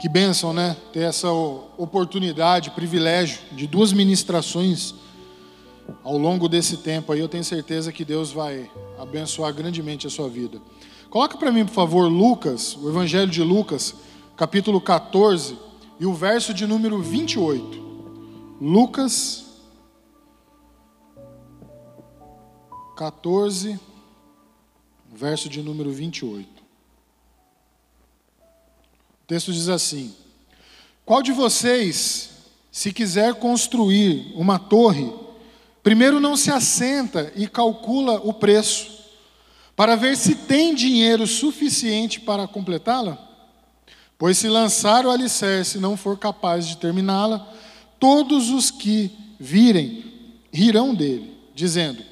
Que bênção, né? Ter essa oportunidade, privilégio de duas ministrações ao longo desse tempo aí. Eu tenho certeza que Deus vai abençoar grandemente a sua vida. Coloca para mim, por favor, Lucas, o Evangelho de Lucas, capítulo 14 e o verso de número 28. Lucas 14, verso de número 28. Texto diz assim: Qual de vocês, se quiser construir uma torre, primeiro não se assenta e calcula o preço, para ver se tem dinheiro suficiente para completá-la? Pois se lançar o alicerce e não for capaz de terminá-la, todos os que virem rirão dele, dizendo: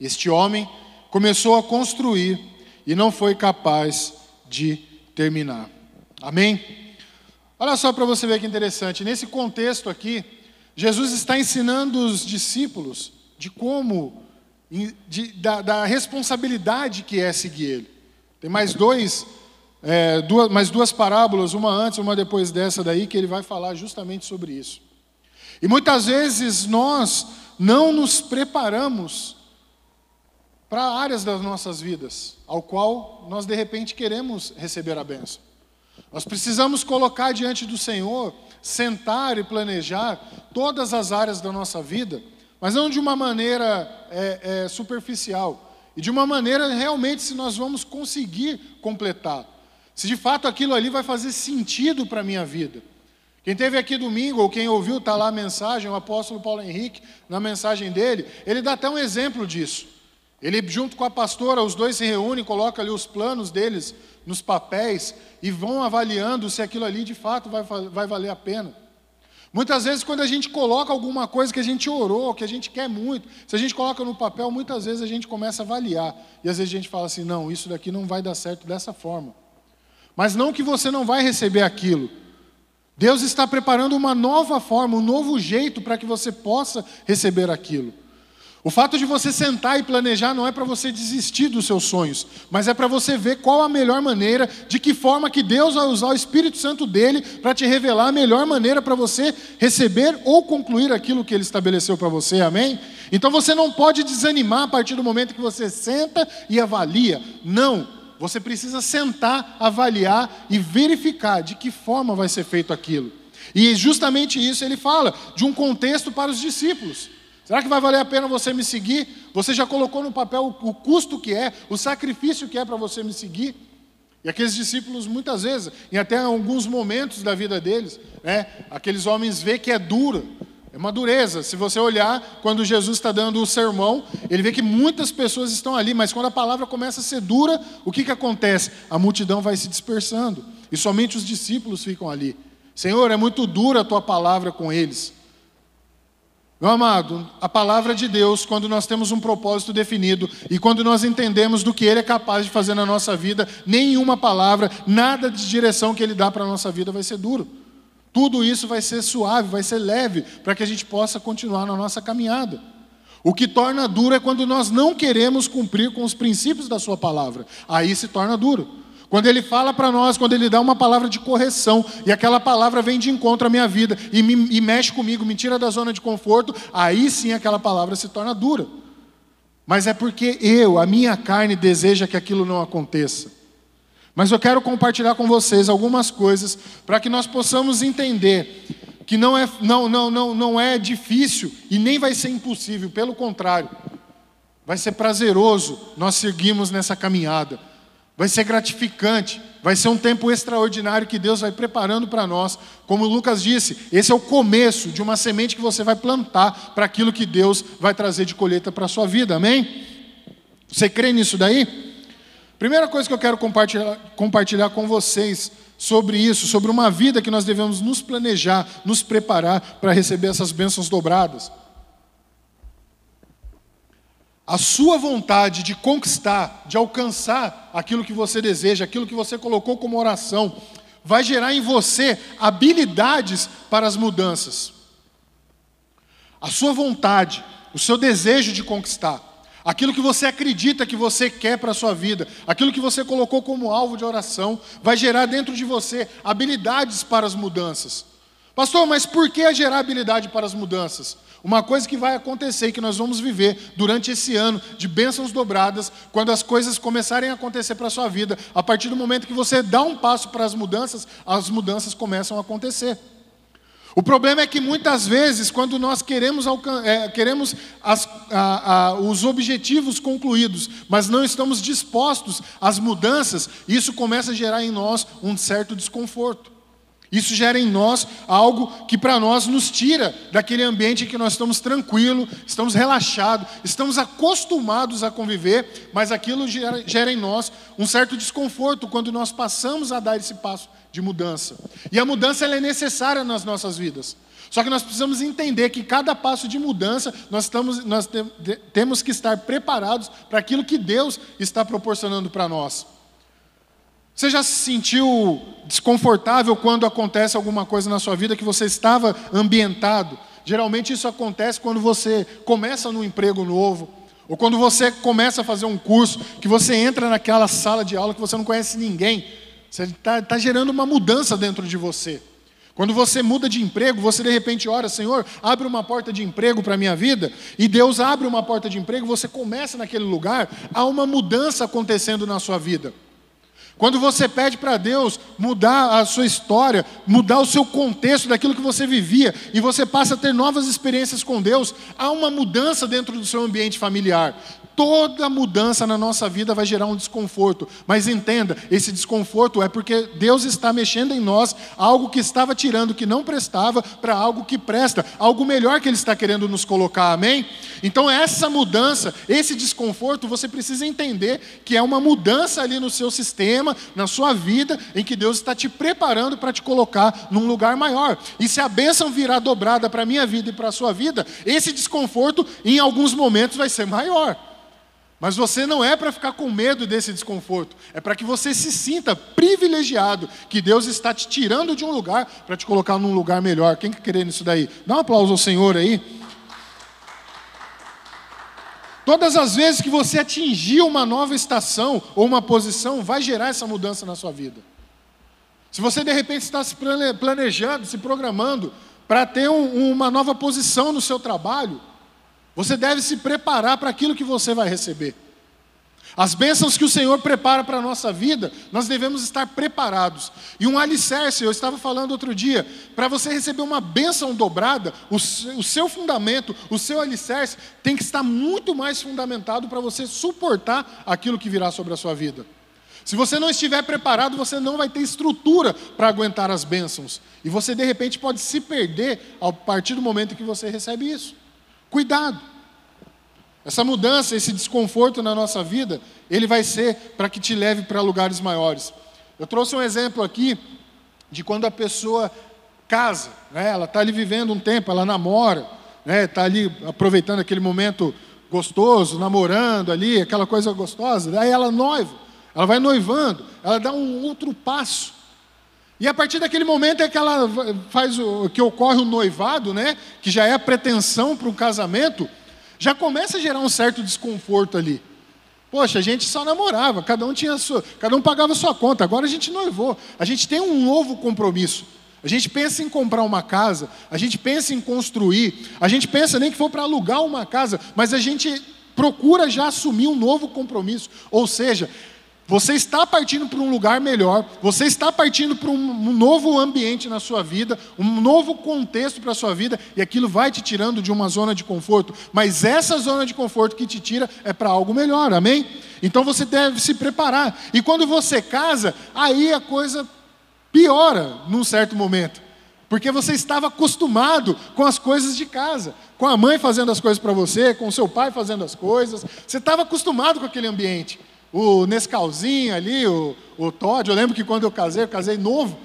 Este homem começou a construir e não foi capaz de terminar. Amém? Olha só para você ver que interessante. Nesse contexto aqui, Jesus está ensinando os discípulos de como, de, da, da, responsabilidade que é seguir Ele. Tem mais dois, é, duas, mais duas parábolas, uma antes, uma depois dessa daí, que ele vai falar justamente sobre isso. E muitas vezes nós não nos preparamos para áreas das nossas vidas, ao qual nós de repente queremos receber a benção. Nós precisamos colocar diante do Senhor, sentar e planejar todas as áreas da nossa vida, mas não de uma maneira é, é, superficial, e de uma maneira realmente se nós vamos conseguir completar. Se de fato aquilo ali vai fazer sentido para a minha vida. Quem teve aqui domingo, ou quem ouviu, está lá a mensagem, o apóstolo Paulo Henrique, na mensagem dele, ele dá até um exemplo disso. Ele, junto com a pastora, os dois se reúnem, colocam ali os planos deles nos papéis e vão avaliando se aquilo ali de fato vai, vai valer a pena. Muitas vezes, quando a gente coloca alguma coisa que a gente orou, que a gente quer muito, se a gente coloca no papel, muitas vezes a gente começa a avaliar. E às vezes a gente fala assim: não, isso daqui não vai dar certo dessa forma. Mas não que você não vai receber aquilo. Deus está preparando uma nova forma, um novo jeito para que você possa receber aquilo. O fato de você sentar e planejar não é para você desistir dos seus sonhos, mas é para você ver qual a melhor maneira, de que forma que Deus vai usar o Espírito Santo dele para te revelar a melhor maneira para você receber ou concluir aquilo que ele estabeleceu para você, amém? Então você não pode desanimar a partir do momento que você senta e avalia. Não, você precisa sentar, avaliar e verificar de que forma vai ser feito aquilo. E justamente isso ele fala, de um contexto para os discípulos. Será que vai valer a pena você me seguir? Você já colocou no papel o custo que é, o sacrifício que é para você me seguir? E aqueles discípulos, muitas vezes, em até alguns momentos da vida deles, né, aqueles homens vê que é duro, é uma dureza. Se você olhar, quando Jesus está dando o sermão, ele vê que muitas pessoas estão ali, mas quando a palavra começa a ser dura, o que, que acontece? A multidão vai se dispersando, e somente os discípulos ficam ali. Senhor, é muito dura a tua palavra com eles. Meu amado, a palavra de Deus, quando nós temos um propósito definido e quando nós entendemos do que Ele é capaz de fazer na nossa vida, nenhuma palavra, nada de direção que Ele dá para a nossa vida vai ser duro. Tudo isso vai ser suave, vai ser leve, para que a gente possa continuar na nossa caminhada. O que torna duro é quando nós não queremos cumprir com os princípios da Sua palavra. Aí se torna duro. Quando ele fala para nós, quando ele dá uma palavra de correção, e aquela palavra vem de encontro à minha vida e, me, e mexe comigo, me tira da zona de conforto, aí sim aquela palavra se torna dura. Mas é porque eu, a minha carne, deseja que aquilo não aconteça. Mas eu quero compartilhar com vocês algumas coisas para que nós possamos entender que não é, não, não, não, não é difícil e nem vai ser impossível, pelo contrário, vai ser prazeroso nós seguirmos nessa caminhada vai ser gratificante, vai ser um tempo extraordinário que Deus vai preparando para nós. Como Lucas disse, esse é o começo de uma semente que você vai plantar para aquilo que Deus vai trazer de colheita para a sua vida, amém? Você crê nisso daí? Primeira coisa que eu quero compartilhar, compartilhar com vocês sobre isso, sobre uma vida que nós devemos nos planejar, nos preparar para receber essas bênçãos dobradas. A sua vontade de conquistar, de alcançar aquilo que você deseja, aquilo que você colocou como oração, vai gerar em você habilidades para as mudanças. A sua vontade, o seu desejo de conquistar, Aquilo que você acredita que você quer para a sua vida, aquilo que você colocou como alvo de oração, vai gerar dentro de você habilidades para as mudanças. Pastor, mas por que gerar habilidade para as mudanças? Uma coisa que vai acontecer que nós vamos viver durante esse ano de bênçãos dobradas, quando as coisas começarem a acontecer para a sua vida, a partir do momento que você dá um passo para as mudanças, as mudanças começam a acontecer. O problema é que muitas vezes, quando nós queremos, é, queremos as, a, a, os objetivos concluídos, mas não estamos dispostos às mudanças, isso começa a gerar em nós um certo desconforto. Isso gera em nós algo que para nós nos tira daquele ambiente em que nós estamos tranquilos, estamos relaxados, estamos acostumados a conviver, mas aquilo gera, gera em nós um certo desconforto quando nós passamos a dar esse passo de mudança. E a mudança é necessária nas nossas vidas. Só que nós precisamos entender que cada passo de mudança nós, estamos, nós temos que estar preparados para aquilo que Deus está proporcionando para nós. Você já se sentiu desconfortável quando acontece alguma coisa na sua vida que você estava ambientado? Geralmente isso acontece quando você começa num emprego novo, ou quando você começa a fazer um curso, que você entra naquela sala de aula que você não conhece ninguém. Você está tá gerando uma mudança dentro de você. Quando você muda de emprego, você de repente ora, Senhor, abre uma porta de emprego para a minha vida, e Deus abre uma porta de emprego, você começa naquele lugar, há uma mudança acontecendo na sua vida. Quando você pede para Deus mudar a sua história, mudar o seu contexto daquilo que você vivia, e você passa a ter novas experiências com Deus, há uma mudança dentro do seu ambiente familiar. Toda mudança na nossa vida vai gerar um desconforto, mas entenda, esse desconforto é porque Deus está mexendo em nós algo que estava tirando que não prestava para algo que presta, algo melhor que Ele está querendo nos colocar, amém? Então, essa mudança, esse desconforto, você precisa entender que é uma mudança ali no seu sistema, na sua vida, em que Deus está te preparando para te colocar num lugar maior. E se a bênção virar dobrada para a minha vida e para a sua vida, esse desconforto, em alguns momentos, vai ser maior. Mas você não é para ficar com medo desse desconforto, é para que você se sinta privilegiado, que Deus está te tirando de um lugar para te colocar num lugar melhor. Quem quer querer nisso daí? Dá um aplauso ao Senhor aí. Todas as vezes que você atingir uma nova estação ou uma posição, vai gerar essa mudança na sua vida. Se você de repente está se planejando, se programando para ter um, uma nova posição no seu trabalho, você deve se preparar para aquilo que você vai receber. As bênçãos que o Senhor prepara para a nossa vida, nós devemos estar preparados. E um alicerce, eu estava falando outro dia, para você receber uma bênção dobrada, o, o seu fundamento, o seu alicerce, tem que estar muito mais fundamentado para você suportar aquilo que virá sobre a sua vida. Se você não estiver preparado, você não vai ter estrutura para aguentar as bênçãos. E você, de repente, pode se perder a partir do momento que você recebe isso. Cuidado. Essa mudança, esse desconforto na nossa vida, ele vai ser para que te leve para lugares maiores. Eu trouxe um exemplo aqui de quando a pessoa casa, né? ela está ali vivendo um tempo, ela namora, está né? Tá ali aproveitando aquele momento gostoso, namorando ali, aquela coisa gostosa, daí ela noiva, ela vai noivando, ela dá um outro passo. E a partir daquele momento é que ela faz o que ocorre o noivado, né? Que já é a pretensão para um casamento, já começa a gerar um certo desconforto ali. Poxa, a gente só namorava, cada um tinha sua, cada um pagava sua conta. Agora a gente noivou. A gente tem um novo compromisso. A gente pensa em comprar uma casa, a gente pensa em construir, a gente pensa nem que for para alugar uma casa, mas a gente procura já assumir um novo compromisso. Ou seja, você está partindo para um lugar melhor, você está partindo para um novo ambiente na sua vida, um novo contexto para a sua vida, e aquilo vai te tirando de uma zona de conforto, mas essa zona de conforto que te tira é para algo melhor, amém? Então você deve se preparar, e quando você casa, aí a coisa piora num certo momento. Porque você estava acostumado com as coisas de casa, com a mãe fazendo as coisas para você, com o seu pai fazendo as coisas, você estava acostumado com aquele ambiente o Nescauzinho ali, o, o Todd. Eu lembro que quando eu casei, eu casei novo,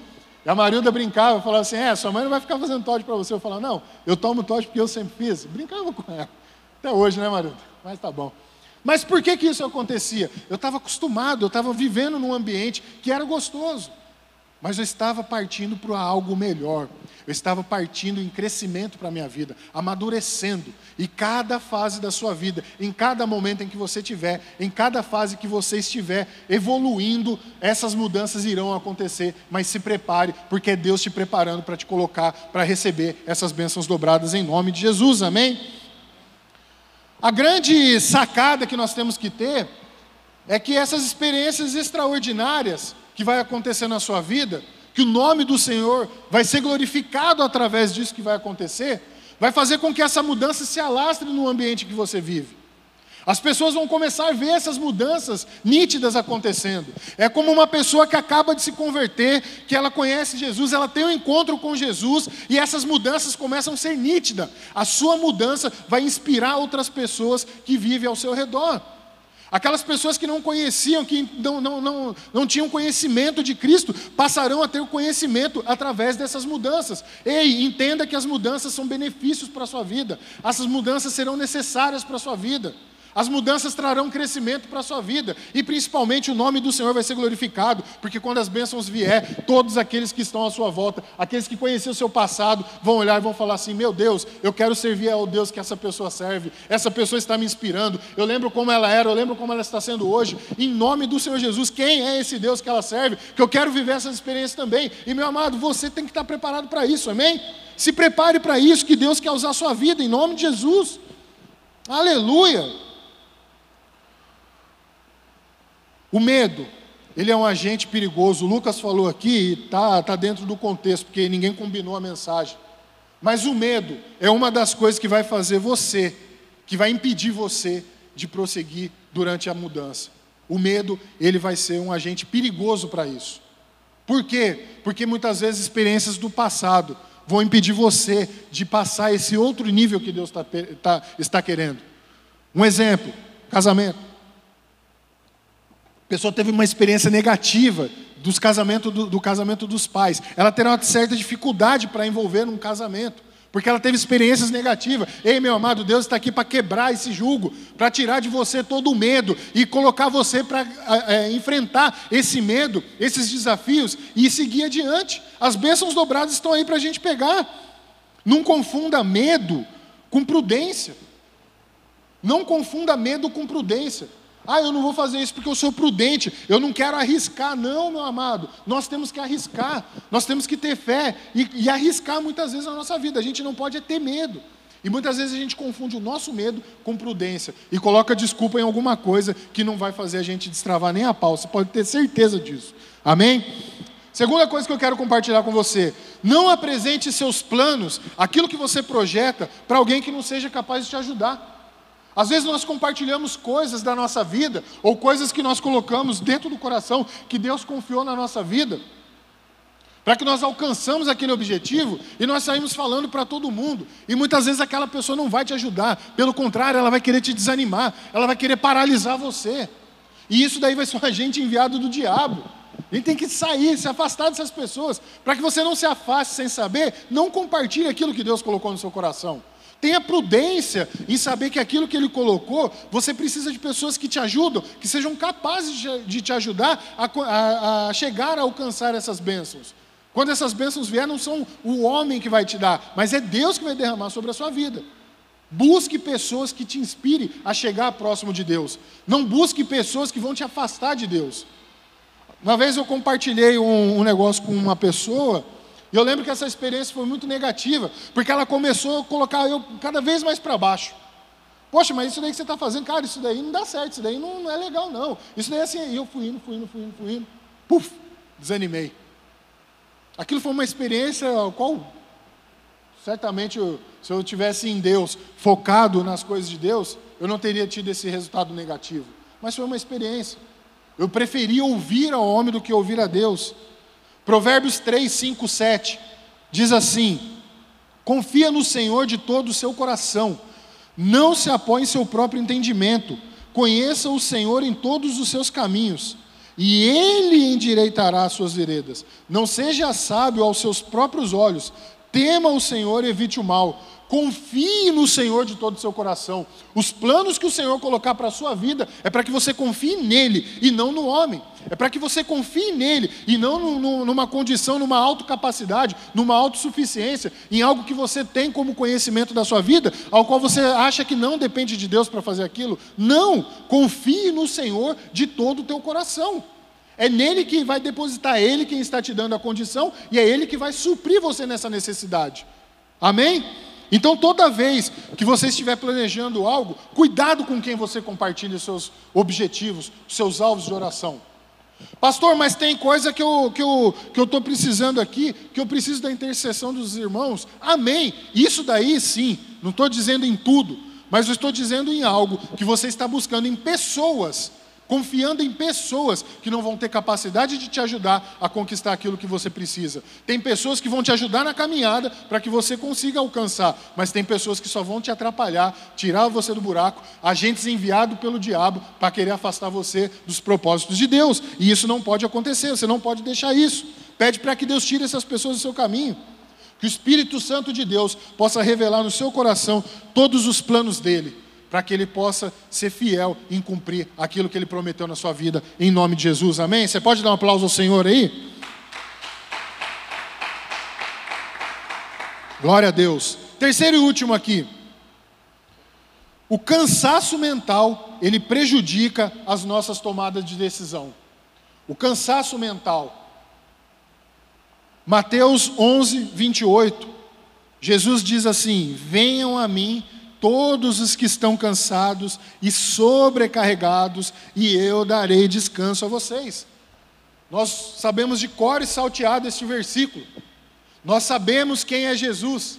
e a Marilda brincava, falava assim: É, sua mãe não vai ficar fazendo Todd para você. Eu falava: Não, eu tomo Todd porque eu sempre fiz. Brincava com ela. Até hoje, né, Marilda? Mas tá bom. Mas por que, que isso acontecia? Eu estava acostumado, eu estava vivendo num ambiente que era gostoso, mas eu estava partindo para algo melhor. Eu estava partindo em crescimento para a minha vida, amadurecendo. E cada fase da sua vida, em cada momento em que você estiver, em cada fase que você estiver evoluindo, essas mudanças irão acontecer. Mas se prepare, porque é Deus te preparando para te colocar, para receber essas bênçãos dobradas em nome de Jesus. Amém? A grande sacada que nós temos que ter é que essas experiências extraordinárias que vai acontecer na sua vida, que o nome do Senhor vai ser glorificado através disso que vai acontecer, vai fazer com que essa mudança se alastre no ambiente que você vive. As pessoas vão começar a ver essas mudanças nítidas acontecendo. É como uma pessoa que acaba de se converter, que ela conhece Jesus, ela tem um encontro com Jesus e essas mudanças começam a ser nítidas. A sua mudança vai inspirar outras pessoas que vivem ao seu redor. Aquelas pessoas que não conheciam, que não, não, não, não tinham conhecimento de Cristo, passarão a ter o conhecimento através dessas mudanças. Ei, entenda que as mudanças são benefícios para a sua vida, essas mudanças serão necessárias para a sua vida. As mudanças trarão crescimento para a sua vida e principalmente o nome do Senhor vai ser glorificado, porque quando as bênçãos vier, todos aqueles que estão à sua volta, aqueles que conheciam o seu passado, vão olhar e vão falar assim: "Meu Deus, eu quero servir ao Deus que essa pessoa serve. Essa pessoa está me inspirando. Eu lembro como ela era, eu lembro como ela está sendo hoje. Em nome do Senhor Jesus, quem é esse Deus que ela serve? Que eu quero viver essas experiências também. E meu amado, você tem que estar preparado para isso. Amém? Se prepare para isso que Deus quer usar a sua vida em nome de Jesus. Aleluia! O medo, ele é um agente perigoso. O Lucas falou aqui, está tá dentro do contexto, porque ninguém combinou a mensagem. Mas o medo é uma das coisas que vai fazer você, que vai impedir você de prosseguir durante a mudança. O medo, ele vai ser um agente perigoso para isso. Por quê? Porque muitas vezes experiências do passado vão impedir você de passar esse outro nível que Deus tá, tá, está querendo. Um exemplo: casamento. A pessoa teve uma experiência negativa dos casamento do, do casamento dos pais. Ela terá uma certa dificuldade para envolver num casamento, porque ela teve experiências negativas. Ei, meu amado, Deus está aqui para quebrar esse jugo, para tirar de você todo o medo e colocar você para é, enfrentar esse medo, esses desafios e seguir adiante. As bênçãos dobradas estão aí para a gente pegar. Não confunda medo com prudência. Não confunda medo com prudência. Ah, eu não vou fazer isso porque eu sou prudente, eu não quero arriscar. Não, meu amado, nós temos que arriscar, nós temos que ter fé e, e arriscar muitas vezes na nossa vida. A gente não pode é ter medo. E muitas vezes a gente confunde o nosso medo com prudência e coloca desculpa em alguma coisa que não vai fazer a gente destravar nem a pau. Você pode ter certeza disso. Amém? Segunda coisa que eu quero compartilhar com você: não apresente seus planos, aquilo que você projeta, para alguém que não seja capaz de te ajudar. Às vezes nós compartilhamos coisas da nossa vida, ou coisas que nós colocamos dentro do coração, que Deus confiou na nossa vida, para que nós alcançamos aquele objetivo e nós saímos falando para todo mundo. E muitas vezes aquela pessoa não vai te ajudar, pelo contrário, ela vai querer te desanimar, ela vai querer paralisar você. E isso daí vai ser um agente enviado do diabo. A gente tem que sair, se afastar dessas pessoas, para que você não se afaste sem saber, não compartilhe aquilo que Deus colocou no seu coração. Tenha prudência em saber que aquilo que Ele colocou, você precisa de pessoas que te ajudam, que sejam capazes de te ajudar a, a, a chegar a alcançar essas bênçãos. Quando essas bênçãos vierem, não são o homem que vai te dar, mas é Deus que vai derramar sobre a sua vida. Busque pessoas que te inspirem a chegar próximo de Deus. Não busque pessoas que vão te afastar de Deus. Uma vez eu compartilhei um, um negócio com uma pessoa eu lembro que essa experiência foi muito negativa, porque ela começou a colocar eu cada vez mais para baixo. Poxa, mas isso daí que você está fazendo, cara, isso daí não dá certo, isso daí não, não é legal, não. Isso daí é assim, eu fui indo, fui indo, fui indo, fui indo. Puf, desanimei. Aquilo foi uma experiência qual certamente se eu tivesse em Deus, focado nas coisas de Deus, eu não teria tido esse resultado negativo. Mas foi uma experiência. Eu preferia ouvir ao homem do que ouvir a Deus. Provérbios 3, 5, 7 diz assim: Confia no Senhor de todo o seu coração, não se apoie em seu próprio entendimento, conheça o Senhor em todos os seus caminhos, e Ele endireitará as suas veredas. Não seja sábio aos seus próprios olhos, tema o Senhor e evite o mal, Confie no Senhor de todo o seu coração. Os planos que o Senhor colocar para a sua vida é para que você confie nele e não no homem. É para que você confie nele e não numa condição, numa autocapacidade, numa autossuficiência, em algo que você tem como conhecimento da sua vida, ao qual você acha que não depende de Deus para fazer aquilo. Não! Confie no Senhor de todo o teu coração. É nele que vai depositar, é ele quem está te dando a condição e é ele que vai suprir você nessa necessidade. Amém? Então, toda vez que você estiver planejando algo, cuidado com quem você compartilha os seus objetivos, os seus alvos de oração. Pastor, mas tem coisa que eu estou que eu, que eu precisando aqui, que eu preciso da intercessão dos irmãos. Amém. Isso daí sim, não estou dizendo em tudo, mas eu estou dizendo em algo que você está buscando em pessoas confiando em pessoas que não vão ter capacidade de te ajudar a conquistar aquilo que você precisa. Tem pessoas que vão te ajudar na caminhada para que você consiga alcançar, mas tem pessoas que só vão te atrapalhar, tirar você do buraco, agentes enviados pelo diabo para querer afastar você dos propósitos de Deus. E isso não pode acontecer, você não pode deixar isso. Pede para que Deus tire essas pessoas do seu caminho. Que o Espírito Santo de Deus possa revelar no seu coração todos os planos dele para que ele possa ser fiel em cumprir aquilo que ele prometeu na sua vida, em nome de Jesus, amém? Você pode dar um aplauso ao Senhor aí? Glória a Deus. Terceiro e último aqui. O cansaço mental, ele prejudica as nossas tomadas de decisão. O cansaço mental. Mateus 11, 28. Jesus diz assim: Venham a mim todos os que estão cansados e sobrecarregados, e eu darei descanso a vocês. Nós sabemos de cor e salteado este versículo. Nós sabemos quem é Jesus.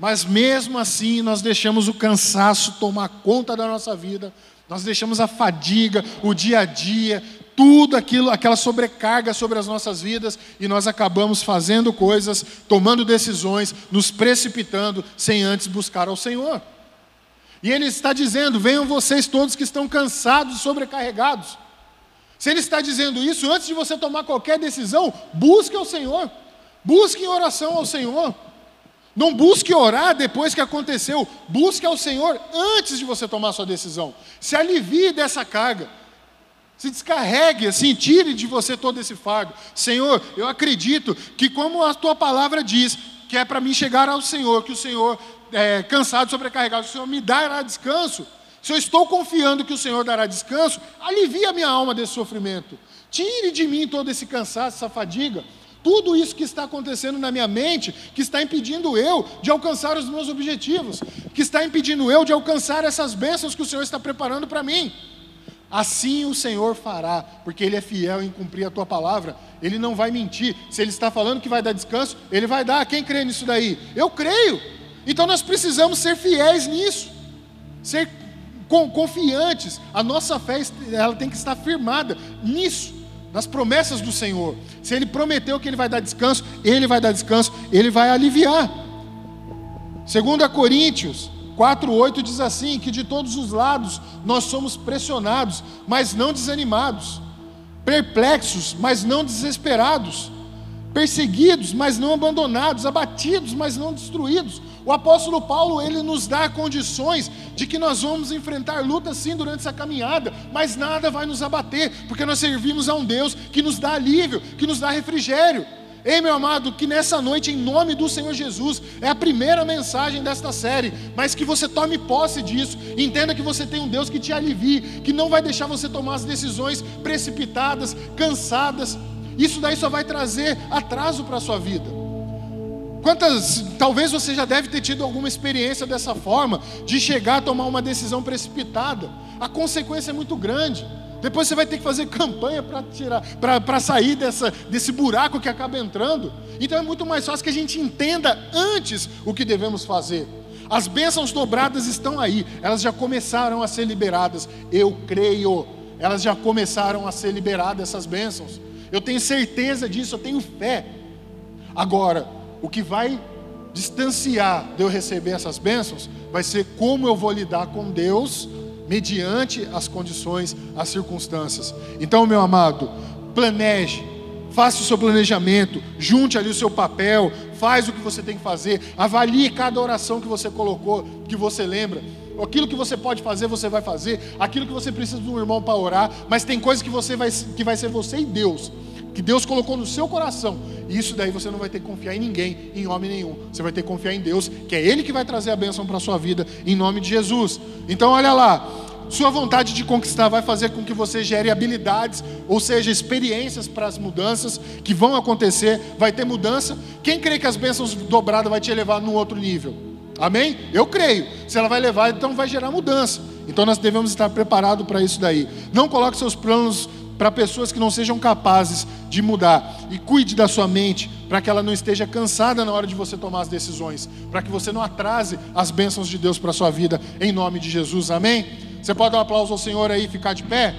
Mas mesmo assim, nós deixamos o cansaço tomar conta da nossa vida, nós deixamos a fadiga, o dia a dia, tudo aquilo, aquela sobrecarga sobre as nossas vidas e nós acabamos fazendo coisas, tomando decisões, nos precipitando sem antes buscar ao Senhor. E ele está dizendo: venham vocês todos que estão cansados e sobrecarregados. Se ele está dizendo isso, antes de você tomar qualquer decisão, busque ao Senhor, busque em oração ao Senhor. Não busque orar depois que aconteceu, busque ao Senhor antes de você tomar sua decisão. Se alivie dessa carga, se descarregue, assim, tire de você todo esse fardo. Senhor, eu acredito que, como a tua palavra diz, que é para mim chegar ao Senhor, que o Senhor é, cansado, sobrecarregado, o Senhor me dará descanso. Se eu estou confiando que o Senhor dará descanso, alivie a minha alma desse sofrimento. Tire de mim todo esse cansaço, essa fadiga. Tudo isso que está acontecendo na minha mente, que está impedindo eu de alcançar os meus objetivos, que está impedindo eu de alcançar essas bênçãos que o Senhor está preparando para mim. Assim o Senhor fará, porque Ele é fiel em cumprir a tua palavra, Ele não vai mentir. Se Ele está falando que vai dar descanso, Ele vai dar. Quem crê nisso daí? Eu creio. Então nós precisamos ser fiéis nisso, ser confiantes. A nossa fé ela tem que estar firmada nisso, nas promessas do Senhor. Se Ele prometeu que Ele vai dar descanso, Ele vai dar descanso, Ele vai aliviar. 2 Coríntios 4,8 diz assim: que de todos os lados nós somos pressionados, mas não desanimados, perplexos, mas não desesperados, perseguidos, mas não abandonados, abatidos, mas não destruídos. O apóstolo Paulo, ele nos dá condições de que nós vamos enfrentar lutas sim durante essa caminhada, mas nada vai nos abater, porque nós servimos a um Deus que nos dá alívio, que nos dá refrigério. Ei, meu amado, que nessa noite, em nome do Senhor Jesus, é a primeira mensagem desta série, mas que você tome posse disso, entenda que você tem um Deus que te alivie, que não vai deixar você tomar as decisões precipitadas, cansadas. Isso daí só vai trazer atraso para a sua vida. Quantas, talvez você já deve ter tido alguma experiência dessa forma, de chegar a tomar uma decisão precipitada. A consequência é muito grande. Depois você vai ter que fazer campanha para tirar, para sair dessa, desse buraco que acaba entrando. Então é muito mais fácil que a gente entenda antes o que devemos fazer. As bênçãos dobradas estão aí, elas já começaram a ser liberadas. Eu creio, elas já começaram a ser liberadas essas bênçãos. Eu tenho certeza disso, eu tenho fé. Agora, o que vai distanciar de eu receber essas bênçãos vai ser como eu vou lidar com Deus mediante as condições, as circunstâncias. Então, meu amado, planeje, faça o seu planejamento, junte ali o seu papel, faz o que você tem que fazer, avalie cada oração que você colocou, que você lembra. Aquilo que você pode fazer, você vai fazer. Aquilo que você precisa de um irmão para orar, mas tem coisas que você vai que vai ser você e Deus que Deus colocou no seu coração. E isso daí você não vai ter que confiar em ninguém, em homem nenhum. Você vai ter que confiar em Deus, que é Ele que vai trazer a bênção para a sua vida, em nome de Jesus. Então, olha lá. Sua vontade de conquistar vai fazer com que você gere habilidades, ou seja, experiências para as mudanças que vão acontecer. Vai ter mudança. Quem crê que as bênçãos dobradas vai te levar num outro nível? Amém? Eu creio. Se ela vai levar, então vai gerar mudança. Então nós devemos estar preparados para isso daí. Não coloque seus planos para pessoas que não sejam capazes de mudar. E cuide da sua mente para que ela não esteja cansada na hora de você tomar as decisões, para que você não atrase as bênçãos de Deus para a sua vida, em nome de Jesus. Amém? Você pode dar um aplauso ao Senhor aí e ficar de pé?